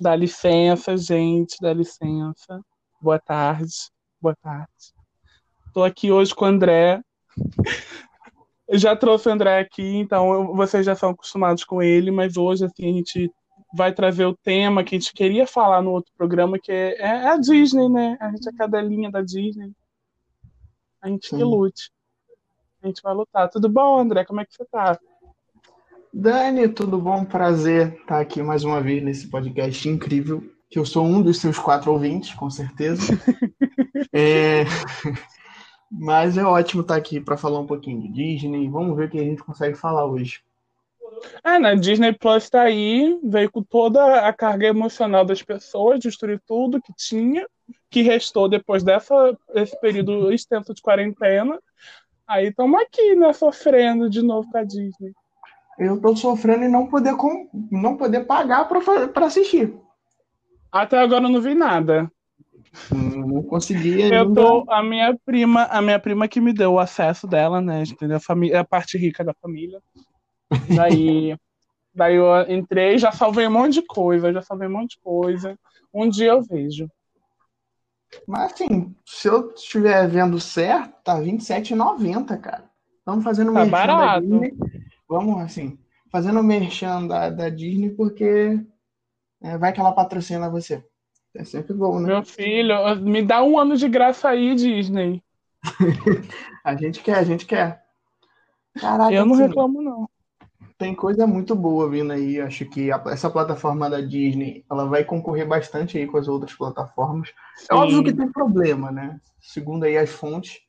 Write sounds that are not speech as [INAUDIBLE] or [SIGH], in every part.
Dá licença, gente, dá licença. Boa tarde, boa tarde. Estou aqui hoje com o André. Eu já trouxe o André aqui, então vocês já são acostumados com ele, mas hoje assim, a gente vai trazer o tema que a gente queria falar no outro programa, que é, é a Disney, né? A gente é cadelinha da Disney. A gente Sim. que lute. A gente vai lutar. Tudo bom, André? Como é que você tá? Dani, tudo bom? Prazer estar aqui mais uma vez nesse podcast incrível. Que eu sou um dos seus quatro ouvintes, com certeza. [LAUGHS] é... [LAUGHS] Mas é ótimo estar aqui para falar um pouquinho de Disney. Vamos ver o que a gente consegue falar hoje. É, né? Disney Plus está aí, veio com toda a carga emocional das pessoas, destruir tudo que tinha, que restou depois dessa, desse período [LAUGHS] extenso de quarentena. Aí estamos aqui, né, sofrendo de novo com a Disney eu tô sofrendo e não poder, com, não poder pagar para assistir. Até agora eu não vi nada. Não conseguia. Eu tô, a minha prima, a minha prima que me deu o acesso dela, né? Entendeu? A, família, a parte rica da família. Daí, [LAUGHS] daí eu entrei, já salvei um monte de coisa, já salvei um monte de coisa. Um dia eu vejo. Mas assim, se eu estiver vendo certo, tá R$27,90, cara. Estamos fazendo tá barato vamos assim, fazendo merchan da, da Disney, porque é, vai que ela patrocina você. É sempre bom, né? Meu filho, me dá um ano de graça aí, Disney. [LAUGHS] a gente quer, a gente quer. Caraca, eu não assim, reclamo, não. Tem coisa muito boa vindo aí. Acho que a, essa plataforma da Disney ela vai concorrer bastante aí com as outras plataformas. Sim. É óbvio que tem problema, né? Segundo aí as fontes,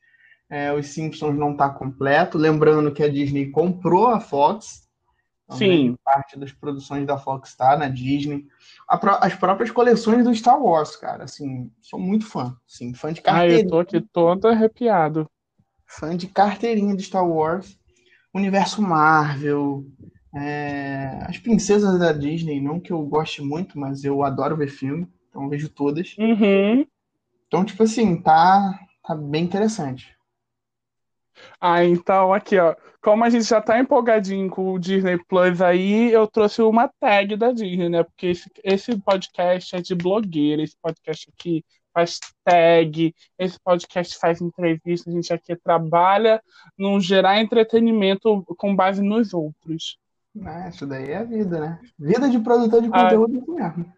é, os Simpsons não está completo. Lembrando que a Disney comprou a Fox. Sim. Parte das produções da Fox está na Disney. as próprias coleções do Star Wars, cara. Assim, sou muito fã. Assim, fã de carteirinha. Ah, eu tô aqui todo arrepiado. Fã de carteirinha de Star Wars. Universo Marvel. É, as princesas da Disney, não que eu goste muito, mas eu adoro ver filme. Então vejo todas. Uhum. Então, tipo assim, tá, tá bem interessante. Ah, então aqui, ó. Como a gente já tá empolgadinho com o Disney Plus aí, eu trouxe uma tag da Disney, né? Porque esse, esse podcast é de blogueira, esse podcast aqui faz tag, esse podcast faz entrevista, a gente aqui trabalha num gerar entretenimento com base nos outros. É, isso daí é a vida, né? Vida de produtor de conteúdo ah. mesmo.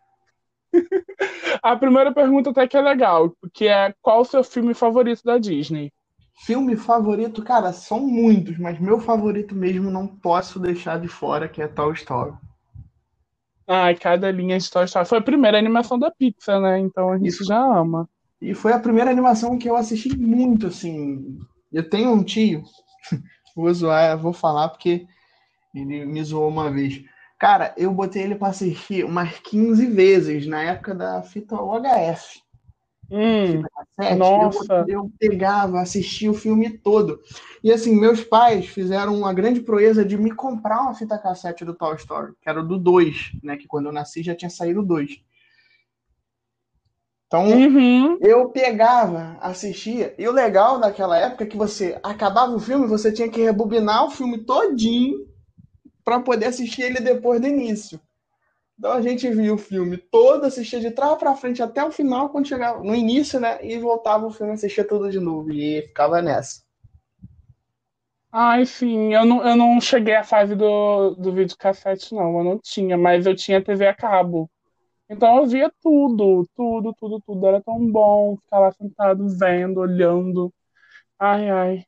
[LAUGHS] a primeira pergunta até que é legal, que é qual o seu filme favorito da Disney? Filme favorito, cara, são muitos, mas meu favorito mesmo não posso deixar de fora, que é Toy Story. Ai, cada linha de Toy Story. Foi a primeira animação da Pixar, né? Então a gente Isso. já ama. E foi a primeira animação que eu assisti muito, assim. Eu tenho um tio, [LAUGHS] vou zoar, vou falar porque ele me zoou uma vez. Cara, eu botei ele para assistir umas 15 vezes na época da fita UHF. Hum, nossa. Eu, eu, pegava, assistia o filme todo. E assim, meus pais fizeram uma grande proeza de me comprar uma fita cassete do Toy Story, que era do 2, né? Que quando eu nasci já tinha saído o 2. Então, uhum. eu pegava, assistia, e o legal daquela época é que você acabava o filme, você tinha que rebobinar o filme todinho para poder assistir ele depois do início. Então a gente via o filme todo, assistia de trás para frente até o final, quando chegava no início, né? E voltava o filme, assistia tudo de novo. E ficava nessa. Ai, sim, eu não, eu não cheguei à fase do, do videocassete, não. Eu não tinha, mas eu tinha TV a cabo. Então eu via tudo, tudo, tudo, tudo. Era tão bom ficar lá sentado, vendo, olhando. Ai, ai.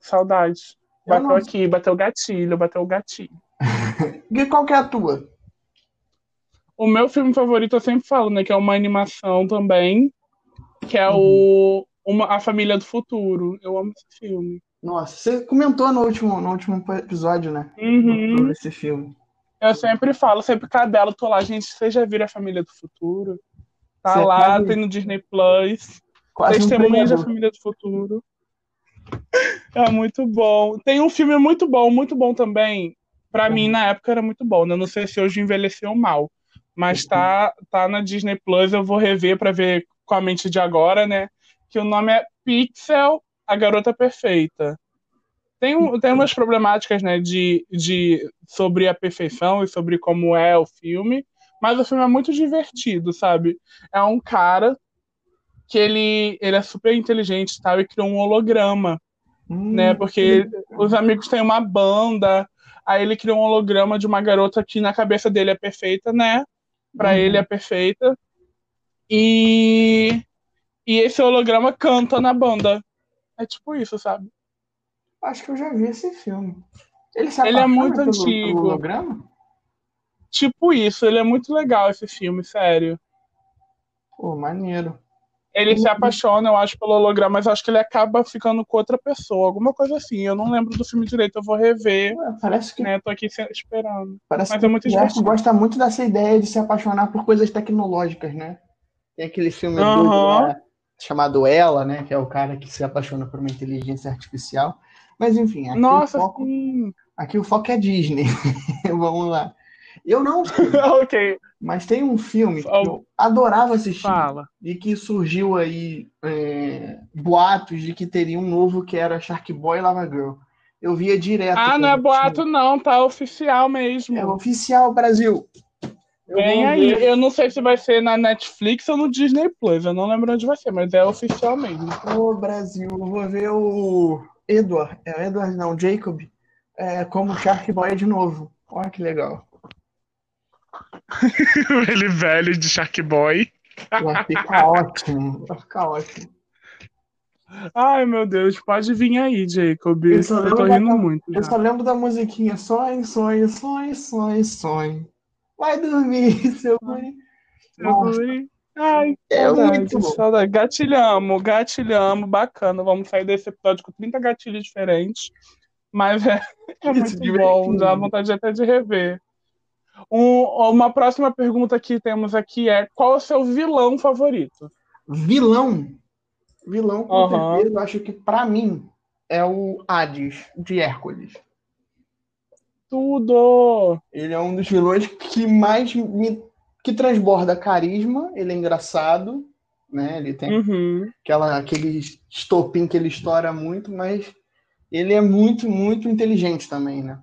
Saudade. Bateu não... aqui, bateu o gatilho, bateu o gatilho. [LAUGHS] e qual que é a tua? O meu filme favorito eu sempre falo, né? Que é uma animação também, que é o uma, A Família do Futuro. Eu amo esse filme. Nossa, você comentou no último, no último episódio, né? Uhum. Sobre esse filme. Eu sempre falo, sempre cadelo, tô lá, gente, vocês já viram A Família do Futuro? Tá você lá, quase... tem no Disney Plus. Quase Testemunha um da Família do Futuro. É muito bom. Tem um filme muito bom, muito bom também. Pra uhum. mim, na época, era muito bom. Né? Não sei se hoje envelheceu mal mas tá, tá na Disney Plus, eu vou rever para ver com a mente de agora, né? Que o nome é Pixel, a garota perfeita. Tem, tem umas problemáticas, né, de, de, sobre a perfeição e sobre como é o filme, Mas o filme é muito divertido, sabe? É um cara que ele, ele é super inteligente tal, e criou um holograma, hum, né? Porque os amigos têm uma banda, aí ele criou um holograma de uma garota que na cabeça dele é perfeita, né? Pra uhum. ele é perfeita. E, e esse holograma canta na banda. É tipo isso, sabe? Acho que eu já vi esse filme. Ele, ele é muito antigo. holograma? Tipo isso, ele é muito legal esse filme, sério. Pô, maneiro. Ele se apaixona, eu acho, pelo holograma, mas acho que ele acaba ficando com outra pessoa, alguma coisa assim. Eu não lembro do filme direito, eu vou rever. Ué, parece que. Né, tô aqui esperando. Parece mas que é muito divertido. gosta muito dessa ideia de se apaixonar por coisas tecnológicas, né? Tem aquele filme uhum. chamado Ela, né? Que é o cara que se apaixona por uma inteligência artificial. Mas enfim, aqui, Nossa, o, foco, sim. aqui o foco é Disney. [LAUGHS] Vamos lá. Eu não [LAUGHS] ok. Mas tem um filme que eu adorava assistir. Fala. E que surgiu aí é, boatos de que teria um novo que era Shark Boy e Lava Girl. Eu via direto. Ah, não é boato, não, tá oficial mesmo. É oficial, Brasil. Eu Vem aí. Ver. Eu não sei se vai ser na Netflix ou no Disney Plus. Eu não lembro onde vai ser, mas é oficial mesmo. Ô, Brasil, eu vou ver o Edward. É Edward, não, Jacob. É, como Shark Boy de novo. Olha que legal. [LAUGHS] Ele velho de Shark Boy. Vai ficar ótimo. Vai ficar ótimo. Ai, meu Deus, pode vir aí, Jacob. Eu, eu tô rindo da, muito. Eu já. só lembro da musiquinha Sonho, sonho, sonho, sonho, sonho. Vai dormir, [LAUGHS] seu guri. Guri. Ai, é saudade, muito saudade. Gatilhamos, gatilhamos, bacana. Vamos sair desse episódio com 30 gatilhos diferentes. Mas é, é muito bom, dá vontade até de rever. Um, uma próxima pergunta que temos aqui é: qual é o seu vilão favorito? Vilão? Vilão, com uhum. certeza, eu acho que para mim é o Hades de Hércules. Tudo! Ele é um dos vilões que mais me que transborda carisma, ele é engraçado, né? Ele tem uhum. aquela, aquele estopim que ele estoura muito, mas ele é muito, muito inteligente também, né?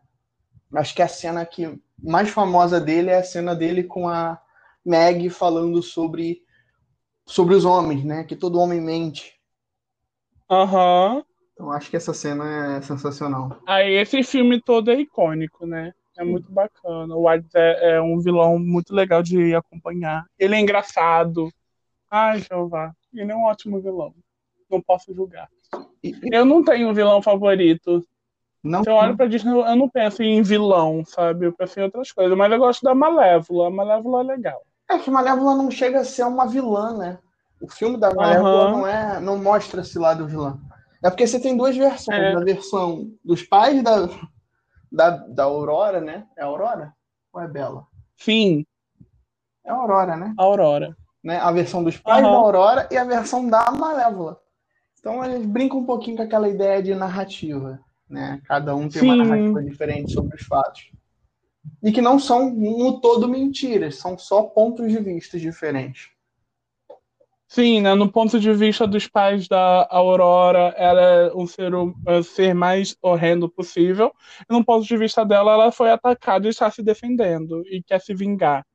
Acho que a cena que mais famosa dele é a cena dele com a Meg falando sobre, sobre os homens, né? Que todo homem mente. Aham. Uhum. Então acho que essa cena é sensacional. Aí esse filme todo é icônico, né? É muito bacana. O Hades é, é, um vilão muito legal de acompanhar. Ele é engraçado. Ai, Jeová. Ele é um ótimo vilão. Não posso julgar. Eu não tenho um vilão favorito. Não, Se eu olho pra Disney, eu não penso em vilão, sabe? Eu penso em outras coisas. Mas eu gosto da Malévola. A Malévola é legal. É que Malévola não chega a ser uma vilã, né? O filme da Malévola uhum. não, é, não mostra esse lado vilã. É porque você tem duas versões. É. A versão dos pais da, da, da Aurora, né? É Aurora? Ou é Bela? Sim. É Aurora, né? Aurora. Né? A versão dos pais uhum. da Aurora e a versão da Malévola. Então eles brincam um pouquinho com aquela ideia de narrativa né? Cada um tem Sim. uma narrativa diferente sobre os fatos. E que não são no todo mentiras, são só pontos de vista diferentes. Sim, né? no ponto de vista dos pais da Aurora, ela é o ser, o ser mais horrendo possível. E no ponto de vista dela, ela foi atacada e está se defendendo e quer se vingar.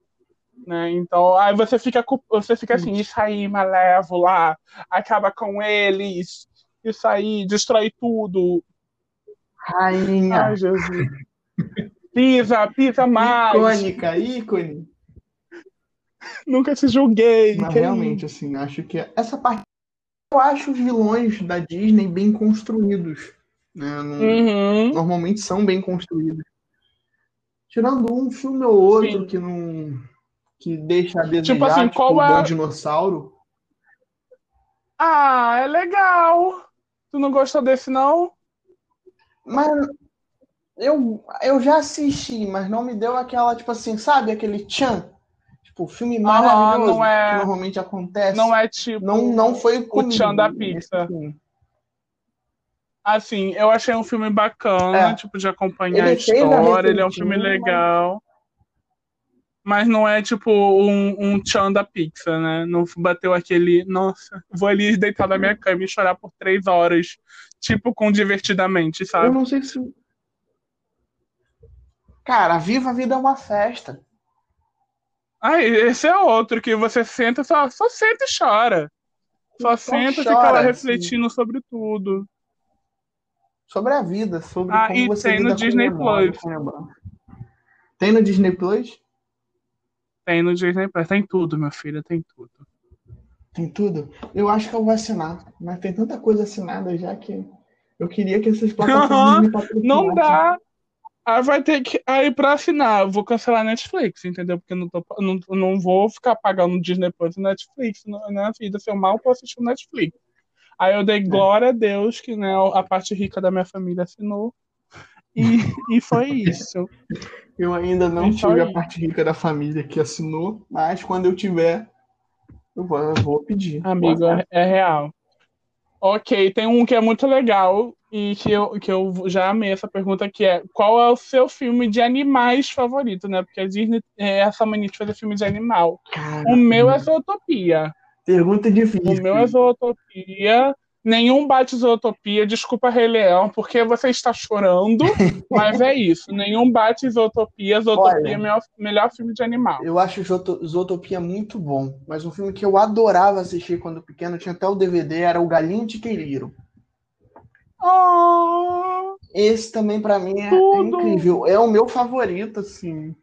Né? Então, aí você fica, você fica assim, isso aí, malévola, acaba com eles, isso aí, destrói tudo. Rainha. Ai, Jesus. Pisa, pisa mais. Icônica, ícone. Nunca te julguei. Mas realmente, assim, acho que essa parte. Eu acho os vilões da Disney bem construídos. Né? Não, uhum. Normalmente são bem construídos. Tirando um filme ou outro Sim. que não. que deixa a desejar, tipo, assim, tipo qual o é... Bom Dinossauro. Ah, é legal. Tu não gostou desse, não? Mas eu, eu já assisti, mas não me deu aquela, tipo assim, sabe, aquele tchan? Tipo, filme maravilhoso não é, que normalmente acontece. Não é tipo. Não, não foi comigo, o tchan da pizza. Assim, eu achei um filme bacana, é. tipo, de acompanhar ele a história. Ele é um filme legal. Mas não é tipo um, um tchan da pizza, né? Não bateu aquele. Nossa, vou ali deitar na minha cama e chorar por três horas tipo com divertidamente, sabe? Eu não sei se. Cara, Viva a Vida é uma festa. Ah, esse é outro que você senta, só, só senta e chora. Só, só senta e fica lá refletindo sim. sobre tudo. Sobre a vida, sobre ah, como e você tem no Disney Plus. Tem no Disney Plus? Tem no Disney Plus. Tem tudo, meu filho, tem tudo. Tem tudo? Eu acho que eu vou assinar. Mas tem tanta coisa assinada já que eu queria que essas plataformas uhum, Não dá. Aí vai ter que. Aí pra assinar, eu vou cancelar a Netflix, entendeu? Porque não, tô, não, não vou ficar pagando Disney Plus e Netflix na vida. Se eu mal posso assistir o Netflix. Aí eu dei é. glória a Deus que né, a parte rica da minha família assinou. E, e foi isso. Eu ainda não tive a parte rica da família que assinou, mas quando eu tiver, eu vou, eu vou pedir. Amigo, é, é real. Ok, tem um que é muito legal e que eu, que eu já amei essa pergunta, que é qual é o seu filme de animais favorito, né? Porque a Disney é essa mania de fazer filme de animal. Caramba. O meu é Zootopia. Pergunta difícil. O meu é Zootopia. Nenhum bate Zootopia, desculpa Rei Leão, porque você está chorando, [LAUGHS] mas é isso. Nenhum bate Zootopia, Zootopia é o melhor, filme de animal. Eu acho Zootopia muito bom, mas um filme que eu adorava assistir quando pequeno, tinha até o DVD, era o Galinho de Queiriro. Oh, Esse também para mim é, é, incrível, é o meu favorito, assim.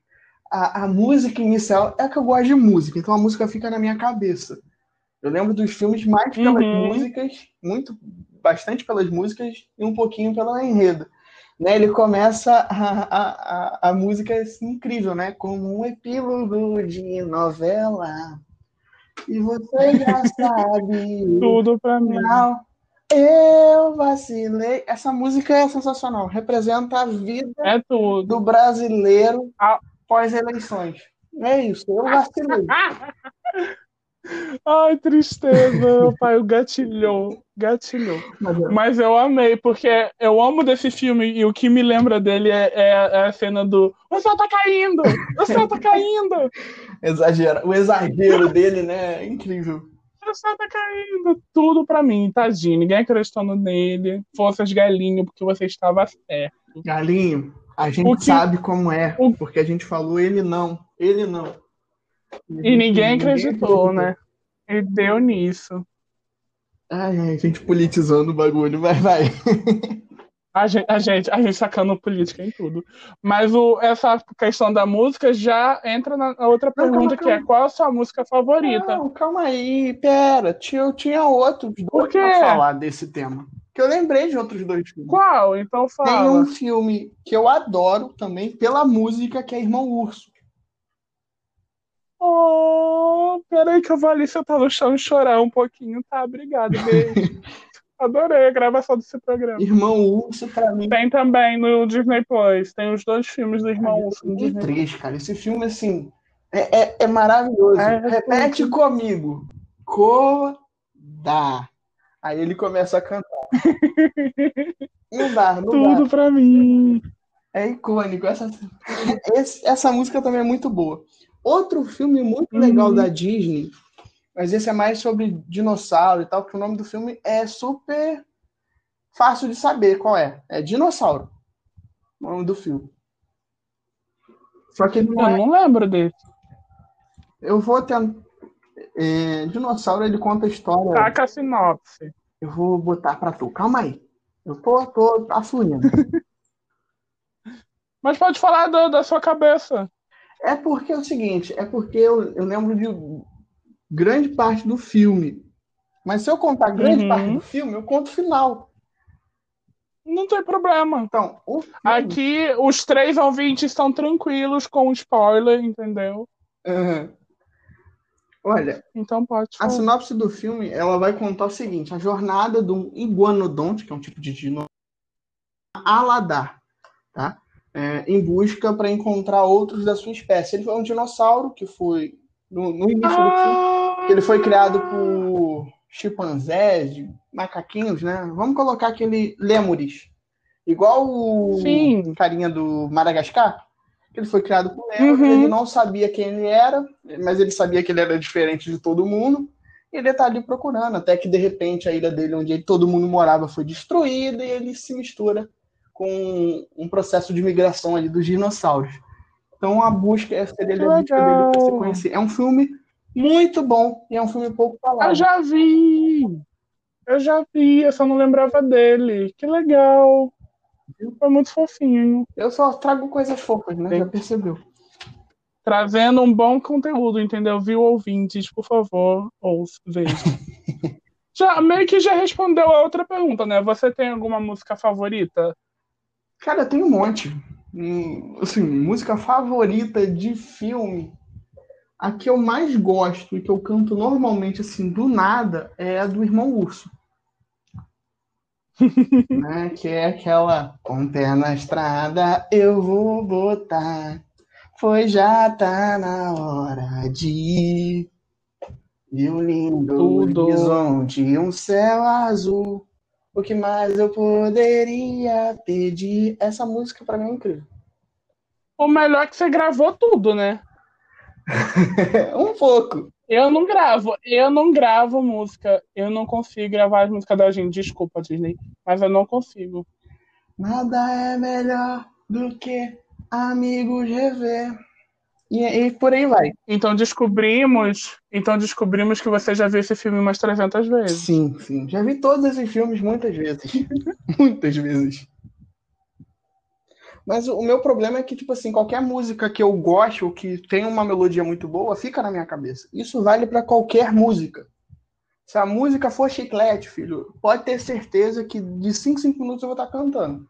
A, a música inicial é que eu gosto de música, então a música fica na minha cabeça. Eu lembro dos filmes mais pelas uhum. músicas, muito, bastante pelas músicas e um pouquinho pelo enredo. Né, ele começa a, a, a, a música é assim, incrível, né? Como um epílogo de novela. E você já [LAUGHS] sabe. Tudo pra mim. Não, eu vacilei. Essa música é sensacional. Representa a vida é do brasileiro após eleições. É isso, eu vacilei. [LAUGHS] Ai, tristeza, meu pai, o gatilhou, gatilhou. Mas eu amei, porque eu amo desse filme e o que me lembra dele é, é, é a cena do o céu tá caindo, o céu tá caindo. Exagera, o exagero dele, né, é incrível. O céu tá caindo, tudo pra mim, tadinho, ninguém acreditando nele, forças galinho, porque você estava certo. Galinho, a gente sabe como é, porque a gente falou ele não, ele não. E ninguém acreditou, né? E deu nisso. Ai, ai, gente politizando o bagulho, vai, vai. A gente, a gente, a gente sacando política em tudo. Mas o, essa questão da música já entra na outra pergunta, não, calma, que é qual a sua música favorita? Não, calma aí, pera. Eu tinha outros dois pra falar desse tema. Que eu lembrei de outros dois filmes. Qual? Então fala. Tem um filme que eu adoro também pela música, que é Irmão Urso. Oh, peraí que eu vou ali sentar no chão e chorar um pouquinho, tá? Obrigado, beijo. [LAUGHS] Adorei a gravação desse programa. Irmão Urso, pra mim. Tem também no Disney Plus. Tem os dois filmes do Irmão Urso no Disney três, cara. Esse filme, assim, é, é, é maravilhoso. É, é Repete é, comigo. Coda. Aí ele começa a cantar. não dá, não Tudo dá. pra mim. É icônico. Essa, essa música também é muito boa. Outro filme muito uhum. legal da Disney, mas esse é mais sobre dinossauro e tal, que o nome do filme é super fácil de saber qual é. É Dinossauro. O nome do filme. Só que não, é... não lembro desse. Eu vou tentar. É, dinossauro, ele conta a história. Taca a sinopse. Eu vou botar pra tu. Calma aí. Eu tô, tô afluindo. [LAUGHS] Mas pode falar do, da sua cabeça. É porque é o seguinte, é porque eu, eu lembro de grande parte do filme. Mas se eu contar grande uhum. parte do filme, eu conto o final. Não tem problema. Então, filme... aqui os três ouvintes estão tranquilos com o spoiler, entendeu? Uhum. Olha, então pode. Falar. A sinopse do filme, ela vai contar o seguinte: a jornada do iguanodonte, que é um tipo de dinossauro, Aladar, tá? É, em busca para encontrar outros da sua espécie. Ele foi um dinossauro que foi no, no início ah! do filme, ele foi criado por chimpanzés, macaquinhos, né? Vamos colocar aquele lêmures, igual o Sim. carinha do Madagascar. Ele foi criado por lêmures, uhum. ele não sabia quem ele era, mas ele sabia que ele era diferente de todo mundo. E ele está ali procurando, até que de repente a ilha dele, onde todo mundo morava, foi destruída e ele se mistura com um processo de migração ali dos dinossauros. Então a busca é seria a busca dele pra se conhecer. É um filme muito bom e é um filme pouco falado. Eu já vi! Eu já vi, eu só não lembrava dele. Que legal! Foi muito fofinho. Eu só trago coisas fofas, né? Sim. Já percebeu. Trazendo um bom conteúdo, entendeu? Viu, ouvintes? Por favor, ouça, veja. [LAUGHS] já, meio que já respondeu a outra pergunta, né? Você tem alguma música favorita? Cara, tem um monte. Assim, música favorita de filme. A que eu mais gosto e que eu canto normalmente, assim, do nada, é a do Irmão Urso. [LAUGHS] né? Que é aquela com pé na estrada eu vou botar foi já tá na hora de ir. E um lindo Tudo. horizonte, um céu azul. O que mais eu poderia pedir? Essa música para mim é incrível. O melhor é que você gravou tudo, né? [LAUGHS] um pouco. Eu não gravo, eu não gravo música. Eu não consigo gravar as músicas da gente. Desculpa, Disney, mas eu não consigo. Nada é melhor do que amigos rever. E, e por aí vai. Então descobrimos, então descobrimos que você já viu esse filme umas 300 vezes. Sim, sim. Já vi todos esses filmes muitas vezes. [LAUGHS] muitas vezes. Mas o meu problema é que, tipo assim, qualquer música que eu gosto ou que tem uma melodia muito boa, fica na minha cabeça. Isso vale para qualquer música. Se a música for chiclete, filho, pode ter certeza que de 5 5 minutos eu vou estar cantando.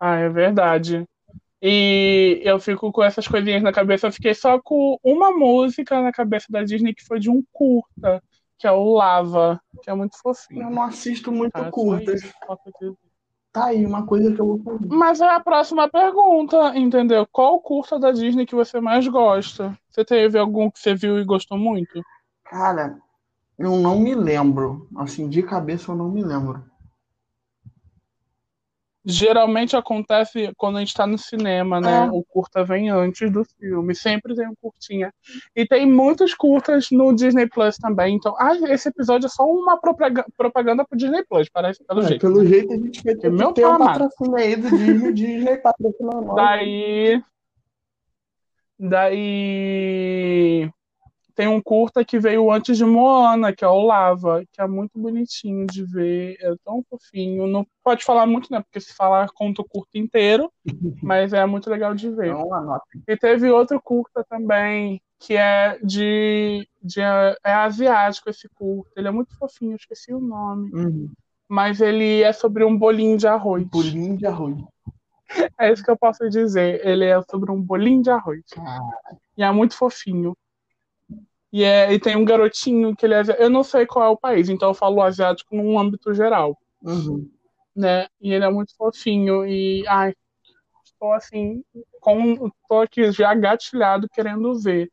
Ah, é verdade. E eu fico com essas coisinhas na cabeça. Eu fiquei só com uma música na cabeça da Disney que foi de um curta, que é o Lava, que é muito fofinho. Eu não assisto muito ah, curtas. Tá aí, uma coisa que eu vou fazer. Mas é a próxima pergunta, entendeu? Qual curta da Disney que você mais gosta? Você teve algum que você viu e gostou muito? Cara, eu não me lembro. Assim, de cabeça eu não me lembro geralmente acontece quando a gente está no cinema, né? É. O curta vem antes do filme, sempre tem um curtinha. E tem muitos curtas no Disney Plus também. Então, ah, esse episódio é só uma propaganda pro Disney Plus, parece, pelo é, jeito. Pelo jeito a gente vai ter, meu ter um patrocínio aí do Disney, Disney patrocinando. Daí. Daí tem um curta que veio antes de Moana, que é o Lava, que é muito bonitinho de ver, é tão fofinho. Não pode falar muito, né? Porque se falar conta o curto inteiro, [LAUGHS] mas é muito legal de ver. Então, e teve outro curta também, que é de, de é asiático esse curta. Ele é muito fofinho, esqueci o nome. Uhum. Mas ele é sobre um bolinho de arroz. Bolinho de arroz. É isso que eu posso dizer. Ele é sobre um bolinho de arroz. Ah. E é muito fofinho. E, é, e tem um garotinho que ele é. Eu não sei qual é o país, então eu falo asiático num âmbito geral. Uhum. Né? E ele é muito fofinho. E ai, estou assim, com, estou aqui já gatilhado querendo ver.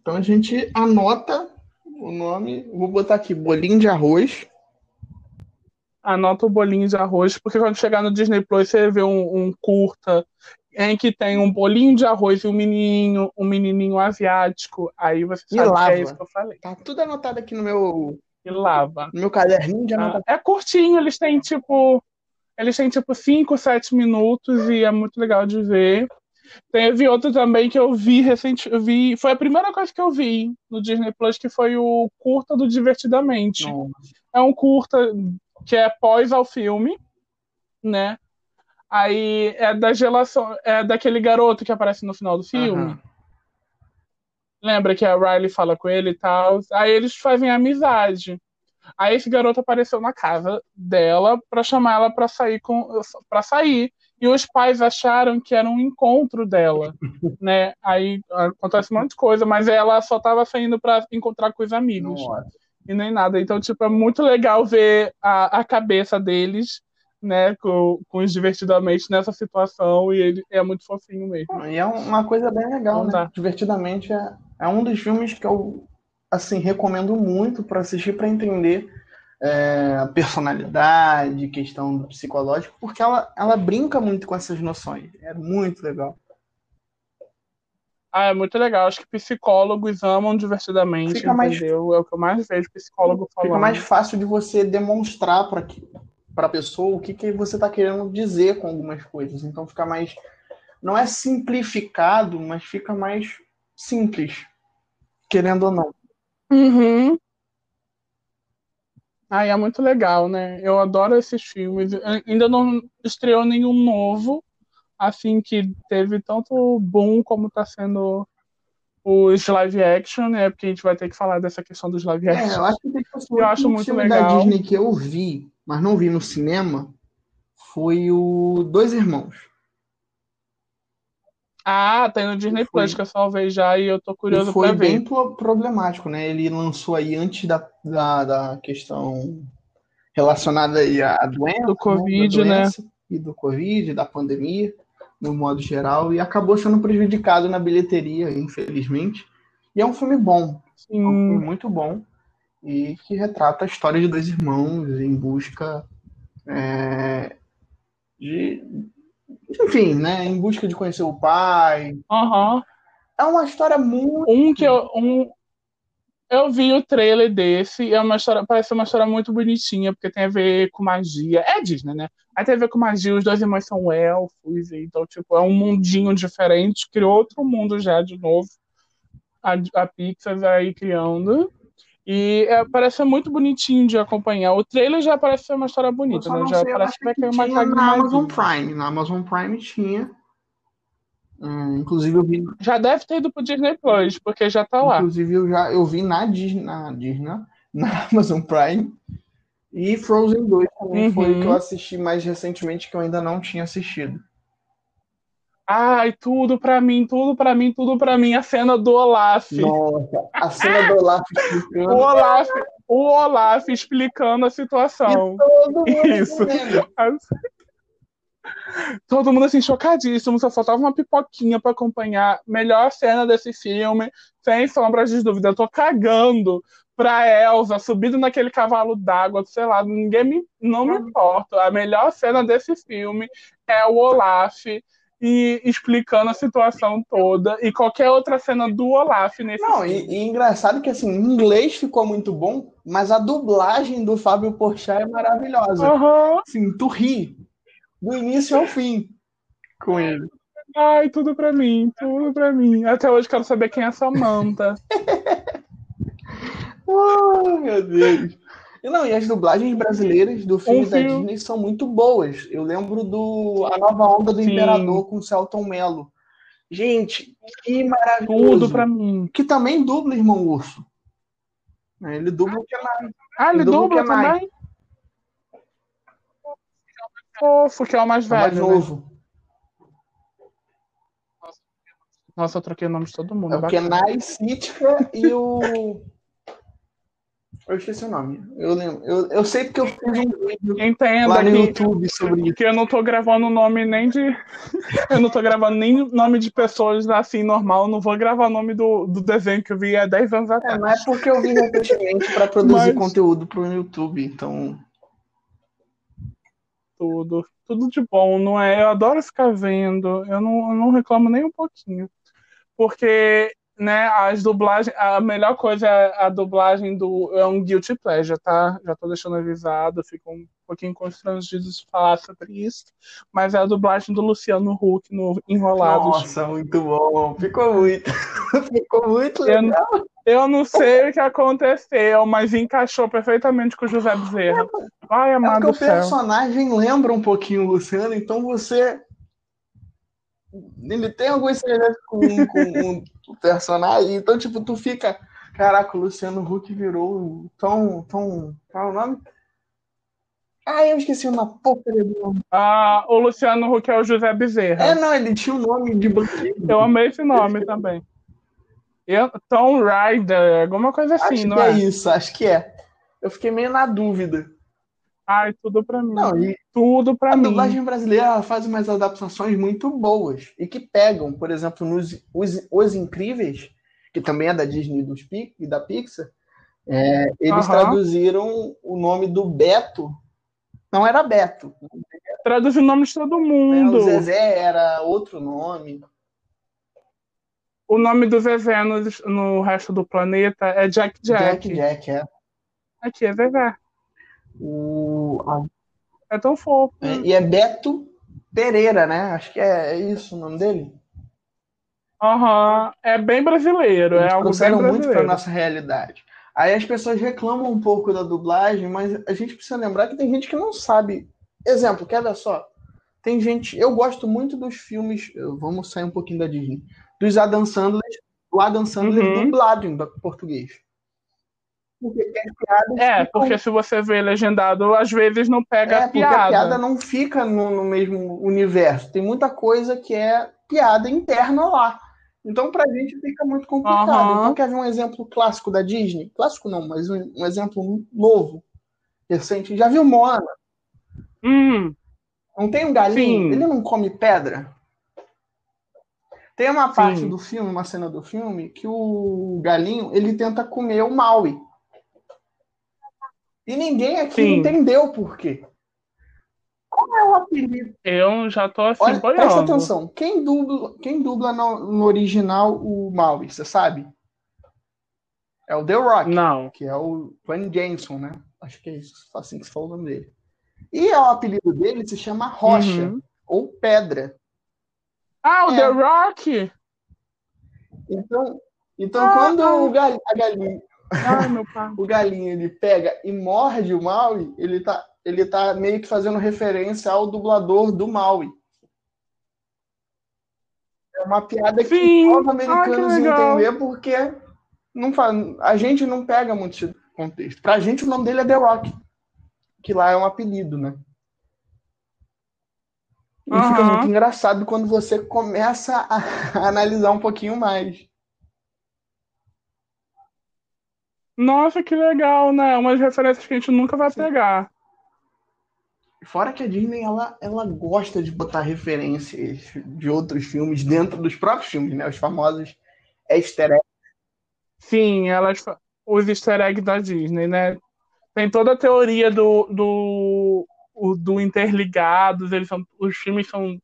Então a gente anota o nome. Vou botar aqui bolinho de arroz. Anota o bolinho de arroz, porque quando chegar no Disney Plus você vê um, um curta em que tem um bolinho de arroz e um menininho, um menininho asiático, aí você sabe lava. que é isso que eu falei. Tá tudo anotado aqui no meu e lava. No meu caderninho de anotação. é curtinho, eles têm tipo eles têm tipo 5, 7 minutos e é muito legal de ver. Teve outro também que eu vi recente, eu vi, foi a primeira coisa que eu vi no Disney Plus que foi o curta do Divertidamente. Nossa. É um curta que é pós ao filme, né? Aí é da geração, é daquele garoto que aparece no final do filme. Uhum. Lembra que a Riley fala com ele e tal. Aí eles fazem amizade. Aí esse garoto apareceu na casa dela para chamar ela para sair com para sair. E os pais acharam que era um encontro dela, [LAUGHS] né? Aí acontece um monte de coisa, mas ela só tava saindo para encontrar com os amigos. Nossa. E nem nada. Então, tipo, é muito legal ver a, a cabeça deles né, com, com os divertidamente nessa situação e ele é muito fofinho mesmo. E é uma coisa bem legal, né? Divertidamente é, é um dos filmes que eu assim recomendo muito para assistir para entender é, a personalidade, questão do psicológico, porque ela, ela brinca muito com essas noções. É muito legal. Ah, é muito legal. Acho que psicólogos amam divertidamente, Fica entendeu? Mais... É o que eu mais vejo psicólogo falando. Fica mais fácil de você demonstrar para para a pessoa o que, que você está querendo dizer com algumas coisas. Então fica mais. Não é simplificado, mas fica mais simples, querendo ou não. Uhum. Ai, é muito legal, né? Eu adoro esses filmes. Ainda não estreou nenhum novo, assim, que teve tanto boom como tá sendo os live action, né? Porque a gente vai ter que falar dessa questão dos live action. É, eu acho que tem eu acho muito filme legal. da Disney que eu vi, mas não vi no cinema, foi o Dois Irmãos. Ah, tem no Disney Plus, que eu salvei já e eu tô curioso pra ver. Foi bem problemático, né? Ele lançou aí antes da, da, da questão relacionada aí à doença. Do né? Covid, né? Doença, né? E do Covid, da pandemia, no modo geral, e acabou sendo prejudicado na bilheteria, infelizmente. E é um filme bom. Sim. É um filme muito bom. E que retrata a história de dois irmãos em busca é, de, enfim, né? Em busca de conhecer o pai. Uhum. É uma história muito. Um que eu. Um... Eu vi o trailer desse e é uma história, parece uma história muito bonitinha, porque tem a ver com magia. É Disney, né? Aí tem a ver com magia, os dois irmãos são elfos, então, tipo, é um mundinho diferente, criou outro mundo já de novo. A, a Pixar aí criando. E é, parece ser muito bonitinho de acompanhar. O trailer já parece ser uma história bonita, né? Já sei, parece que vai ter uma carga na Amazon Prime. Na Amazon Prime tinha. Hum, inclusive eu vi. Já deve ter ido pro Disney Plus, porque já tá lá. Inclusive eu já eu vi na Disney, na, Disney, na [LAUGHS] Amazon Prime. E Frozen 2 também uhum. foi o que eu uhum. assisti mais recentemente que eu ainda não tinha assistido. Ai, tudo pra mim, tudo pra mim, tudo pra mim. A cena do Olaf. Nossa, a cena do Olaf [LAUGHS] explicando. O Olaf, o Olaf explicando a situação. [LAUGHS] Isso. Todo mundo assim, chocadíssimo. Só faltava uma pipoquinha pra acompanhar. Melhor cena desse filme, sem sombras de dúvida. Eu tô cagando pra Elsa, subindo naquele cavalo d'água, sei lá, ninguém me, não me importa. A melhor cena desse filme é o Olaf e explicando a situação toda e qualquer outra cena do Olaf nesse Não. E, e engraçado que assim, em inglês ficou muito bom, mas a dublagem do Fábio Porchat é maravilhosa. Uhum. Assim, tu ri do início ao fim com ele. Ai, tudo pra mim, tudo pra mim. Até hoje quero saber quem é Samantha. [LAUGHS] oh, meu Deus. E não, e as dublagens brasileiras do filme um da filme. Disney são muito boas. Eu lembro do A Nova Onda do Sim. Imperador com o Celton Mello. Gente, que maravilhoso. Tudo pra mim. Que também dubla Irmão Urso. É, ele dubla o Kenai. Ah, ele, ele dubla, dubla também? Fofo, que é o mais velho. É o mais né? novo. Né? Nossa, eu troquei o nome de todo mundo. É o Kenai, Sitka e o eu esqueci o nome. Eu lembro. Eu, eu sei porque eu fiz um vídeo Entenda lá no que, YouTube sobre isso. Que eu não tô gravando nome nem de. [LAUGHS] eu não tô gravando nem nome de pessoas assim, normal. Eu não vou gravar o nome do, do desenho que eu vi há 10 anos atrás. É, mas é porque eu vi recentemente para produzir mas... conteúdo pro YouTube, então. Tudo. Tudo de bom, não é? Eu adoro ficar vendo. Eu não, eu não reclamo nem um pouquinho. Porque né, as dublagens, a melhor coisa é a dublagem do é um guilty pleasure, tá? Já tô deixando avisado, fico um pouquinho constrangido de falar sobre isso, mas é a dublagem do Luciano Huck no Enrolados. Nossa, muito bom, ficou muito, [LAUGHS] ficou muito legal. Eu, eu não sei o que aconteceu, mas encaixou perfeitamente com o José Bezerra. Ai, é amado é porque o personagem lembra um pouquinho o Luciano, então você ele tem algumas semelhanças com, com um personagem, então, tipo, tu fica. Caraca, o Luciano Huck virou tão. tão qual é o nome? Ah, eu esqueci uma porcaria do nome. Ah, o Luciano Huck é o José Bezerra. É, não, ele tinha o um nome de bandido. Eu amei esse nome também. Eu, Tom Rider, alguma coisa assim, acho não que é? é isso, acho que é. Eu fiquei meio na dúvida. Ai, tudo pra mim. Não, e tudo pra a mim. A dublagem brasileira faz umas adaptações muito boas e que pegam, por exemplo, nos Os, Os Incríveis, que também é da Disney dos, e da Pixar, é, eles traduziram o nome do Beto. Não era Beto. Traduz o nome de todo mundo. É, o Zezé era outro nome. O nome do Zezé no, no resto do planeta é Jack Jack. Jack Jack, é. Aqui é Zezé. O. É tão fofo. É, e é Beto Pereira, né? Acho que é isso o nome dele. Aham, uhum. é bem brasileiro, Eles é algo bem muito para nossa realidade. Aí as pessoas reclamam um pouco da dublagem, mas a gente precisa lembrar que tem gente que não sabe. Exemplo, quer ver só? Tem gente. Eu gosto muito dos filmes. Vamos sair um pouquinho da Disney. Dos Adam Sandler, do Adam Sandler uhum. dublado em português. Porque é, porque se você vê legendado, às vezes não pega é, a piada. a piada não fica no, no mesmo universo. Tem muita coisa que é piada interna lá. Então, pra gente fica muito complicado. Uhum. Então, quer ver um exemplo clássico da Disney? Clássico não, mas um, um exemplo novo, recente. Já viu Moana? Hum. Não tem um galinho? Sim. Ele não come pedra? Tem uma parte Sim. do filme, uma cena do filme, que o galinho ele tenta comer o Maui. E ninguém aqui Sim. entendeu por quê. Qual é o apelido? Eu já tô assim, Olha, Presta atenção. Quem dubla, quem dubla no, no, original o Maui, você sabe? É o The Rock. Não. Que é o Dwayne Jameson, né? Acho que é isso, assim que se fala o nome dele. E o apelido dele se chama Rocha, uhum. ou Pedra. Ah, o é. The Rock? Então, então ah, quando ah. O gal, a galinha... [LAUGHS] O galinho ele pega e morde o Maui, ele tá ele tá meio que fazendo referência ao dublador do Maui. É uma piada que os americanos ah, entender porque não faz, a gente não pega muito esse contexto. Pra gente o nome dele é The Rock, que lá é um apelido, né? E uhum. fica muito engraçado quando você começa a [LAUGHS] analisar um pouquinho mais. Nossa, que legal, né? Umas referências que a gente nunca vai Sim. pegar. Fora que a Disney ela, ela gosta de botar referências de outros filmes dentro dos próprios filmes, né? Os famosos easter eggs. Sim, elas os easter eggs da Disney, né? Tem toda a teoria do, do, do interligados, eles são, os filmes são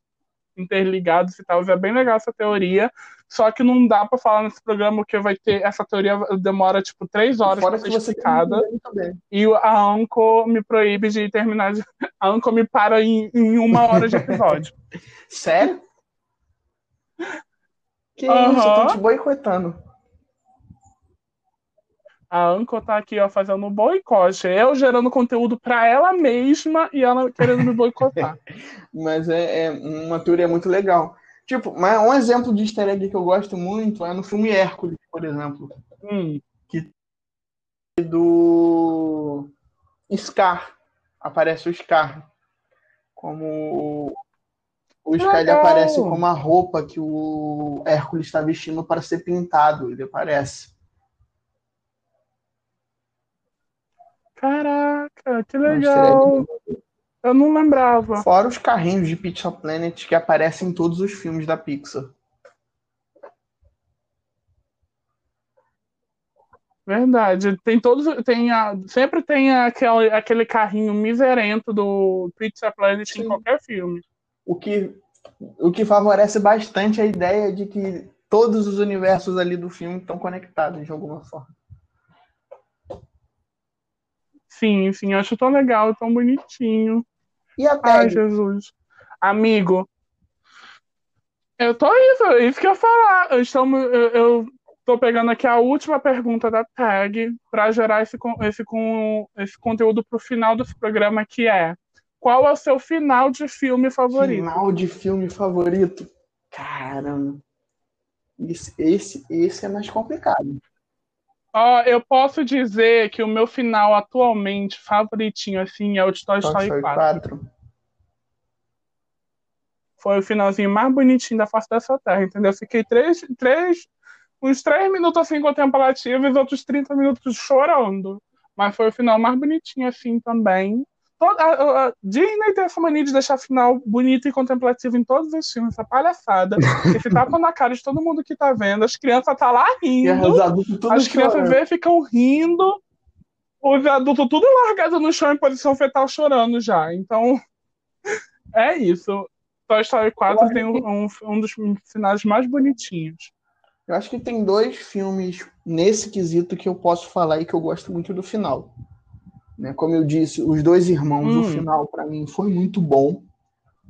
interligados e tal. É bem legal essa teoria. Só que não dá para falar nesse programa que vai ter essa teoria demora tipo três horas para ser explicada. E a Anco me proíbe de terminar. De... [LAUGHS] A Anco me para em, em uma hora de episódio. [LAUGHS] Sério? Que uhum. isso, eu tô te boicotando. A Anco tá aqui, ó, fazendo um boicote. Eu gerando conteúdo para ela mesma e ela querendo me boicotar. [LAUGHS] Mas é, é, uma teoria muito legal. Tipo, mas um exemplo de easter egg que eu gosto muito é no filme Hércules, por exemplo. Hum. Que do Scar. Aparece o Scar. Como o Scar ele aparece como a roupa que o Hércules está vestindo para ser pintado. Ele aparece. Caraca, que legal! Eu não lembrava. Fora os carrinhos de Pizza Planet que aparecem em todos os filmes da Pixar. Verdade. Tem todos. Tem a, sempre tem aquele, aquele carrinho miserento do Pizza Planet Sim. em qualquer filme. O que, o que favorece bastante a ideia de que todos os universos ali do filme estão conectados de alguma forma. Sim, sim, acho tão legal, tão bonitinho. E a Ai, Jesus. Amigo, eu tô isso, é isso que eu ia falar. Estamos, eu, eu tô pegando aqui a última pergunta da tag para gerar esse, esse, esse conteúdo pro final desse programa, que é qual é o seu final de filme favorito? Final de filme favorito? Caramba. Esse, esse, esse é mais complicado. Ó, eu posso dizer que o meu final atualmente favoritinho, assim, é o de Toy Story 4. 4. Foi o finalzinho mais bonitinho da face dessa terra, entendeu? Fiquei três, três, uns três minutos assim contemplativos e outros 30 minutos chorando. Mas foi o final mais bonitinho assim também. Toda, a, a Disney tem essa mania de deixar final bonito e contemplativo em todos os filmes, essa palhaçada. [LAUGHS] Esse tapa na cara de todo mundo que tá vendo. As crianças tá lá rindo. As crianças vê, ficam rindo. Os adultos tudo largado no chão em posição fetal chorando já. Então, [LAUGHS] é isso. Toy Story 4 tem um, um, um dos finais mais bonitinhos. Eu acho que tem dois filmes nesse quesito que eu posso falar e que eu gosto muito do final. Né? Como eu disse, os dois irmãos, hum. o final para mim foi muito bom,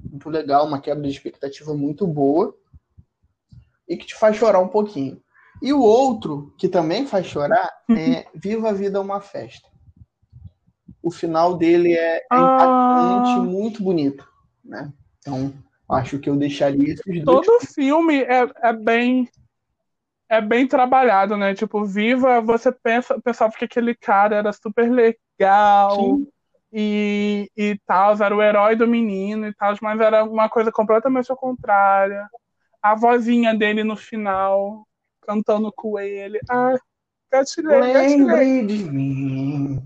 muito legal, uma quebra de expectativa muito boa e que te faz chorar um pouquinho. E o outro, que também faz chorar, [LAUGHS] é Viva a Vida é uma Festa. O final dele é, é impactante, ah. muito bonito. Né? Então, acho que eu deixaria esses dois. Todo filme é, é bem é bem trabalhado, né? Tipo, Viva, você pensa, pensava que aquele cara era super legal e, e tal, era o herói do menino e tal, mas era uma coisa completamente ao contrário. A vozinha dele no final, cantando com ele. Ai, gatilhei, Lembre de mim.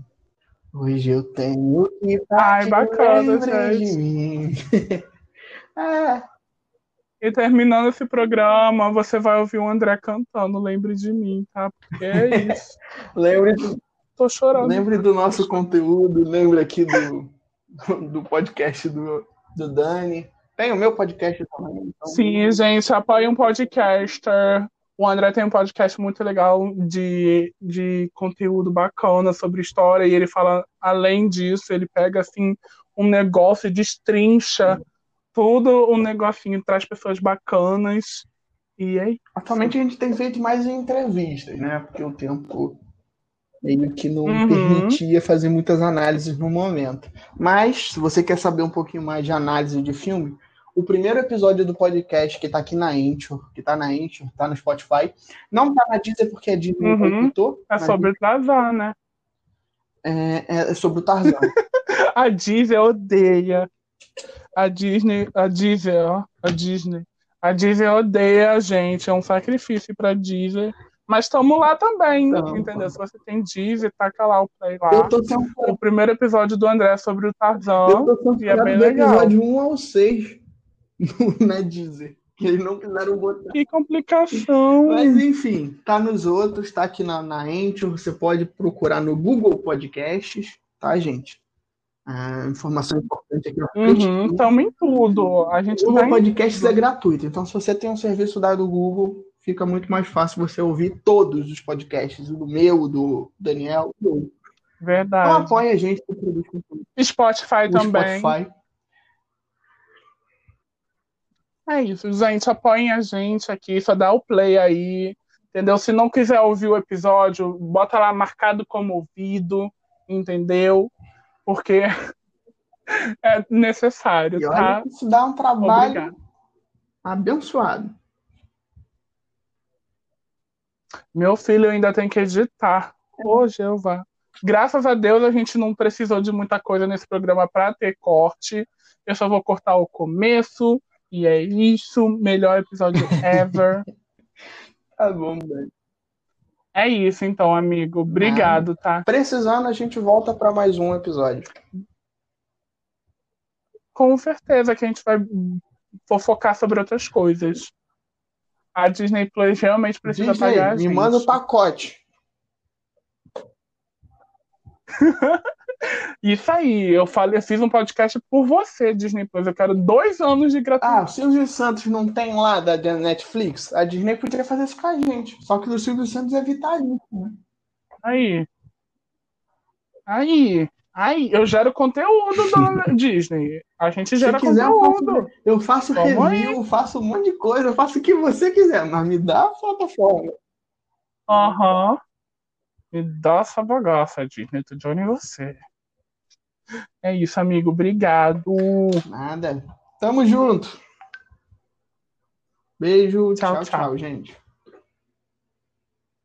Hoje eu tenho que Ai, bacana, gente. de mim. [LAUGHS] é. E terminando esse programa, você vai ouvir o André cantando Lembre de mim, tá? Porque é isso. [LAUGHS] lembre do... Tô chorando. Lembre do nosso conteúdo, lembre aqui do, [LAUGHS] do podcast do, do Dani. Tem o meu podcast também. Então... Sim, gente, apoie um podcaster. O André tem um podcast muito legal de, de conteúdo bacana sobre história, e ele fala, além disso, ele pega assim um negócio e destrincha tudo um negocinho, traz pessoas bacanas. E aí? Atualmente a gente tem feito mais entrevistas, né? Porque o tempo meio que não uhum. permitia fazer muitas análises no momento. Mas, se você quer saber um pouquinho mais de análise de filme, o primeiro episódio do podcast que tá aqui na Anchor, que tá na Anchor, tá no Spotify, não tá na Disney porque a Disney uhum. É sobre o Tarzan, né? É, é sobre o Tarzan. [LAUGHS] a Disney odeia a Disney, a Disney, ó, a Disney. A Disney odeia a gente, é um sacrifício pra Disney. Mas estamos lá também, então, entendeu? Se você tem Disney, taca lá o play lá. O primeiro episódio do André sobre o Tarzan. e é bem legal. episódio 1 ao 6 na Disney. Que eles não quiseram botar. Que complicação. Mas enfim, tá nos outros, tá aqui na, na Anchor. Você pode procurar no Google Podcasts, tá, gente? Ah, informação importante aqui. Uhum, estamos em tudo. A gente o Google Podcasts é gratuito, então se você tem um serviço da do Google, fica muito mais fácil você ouvir todos os podcasts, o do meu, do Daniel, do Verdade. Então apoia a gente conteúdo. Spotify o também. Spotify. É isso, gente. Apoiem a gente aqui, só dá o play aí. Entendeu? Se não quiser ouvir o episódio, bota lá marcado como ouvido, entendeu? Porque [LAUGHS] é necessário, e tá? Isso dá um trabalho Obrigado. abençoado. Meu filho ainda tem que editar. Hoje eu vá. Graças a Deus a gente não precisou de muita coisa nesse programa para ter corte. Eu só vou cortar o começo e é isso. Melhor episódio [LAUGHS] ever. tá bom, velho. É isso, então, amigo. Obrigado, tá? Precisando, a gente volta para mais um episódio. Com certeza que a gente vai fofocar sobre outras coisas. A Disney Plus realmente precisa Disney, pagar a gente. Me manda o pacote. [LAUGHS] Isso aí, eu falei, eu fiz um podcast por você, Disney Plus. Eu quero dois anos de gratuidade. Ah, o Silvio Santos não tem lá da Netflix? A Disney poderia fazer isso com a gente. Só que o Silvio Santos é vitalício, né? Aí. Aí. Aí, eu gero conteúdo da [LAUGHS] Disney. A gente gera Se quiser, conteúdo. Eu faço, eu faço review, aí. faço um monte de coisa, eu faço o que você quiser, mas me dá a plataforma. Aham. Uhum. Me dá essa bagaça, Disney. Tô de olho em você. É isso, amigo. Obrigado. Nada. Tamo junto. Beijo. tchau, tchau, tchau gente.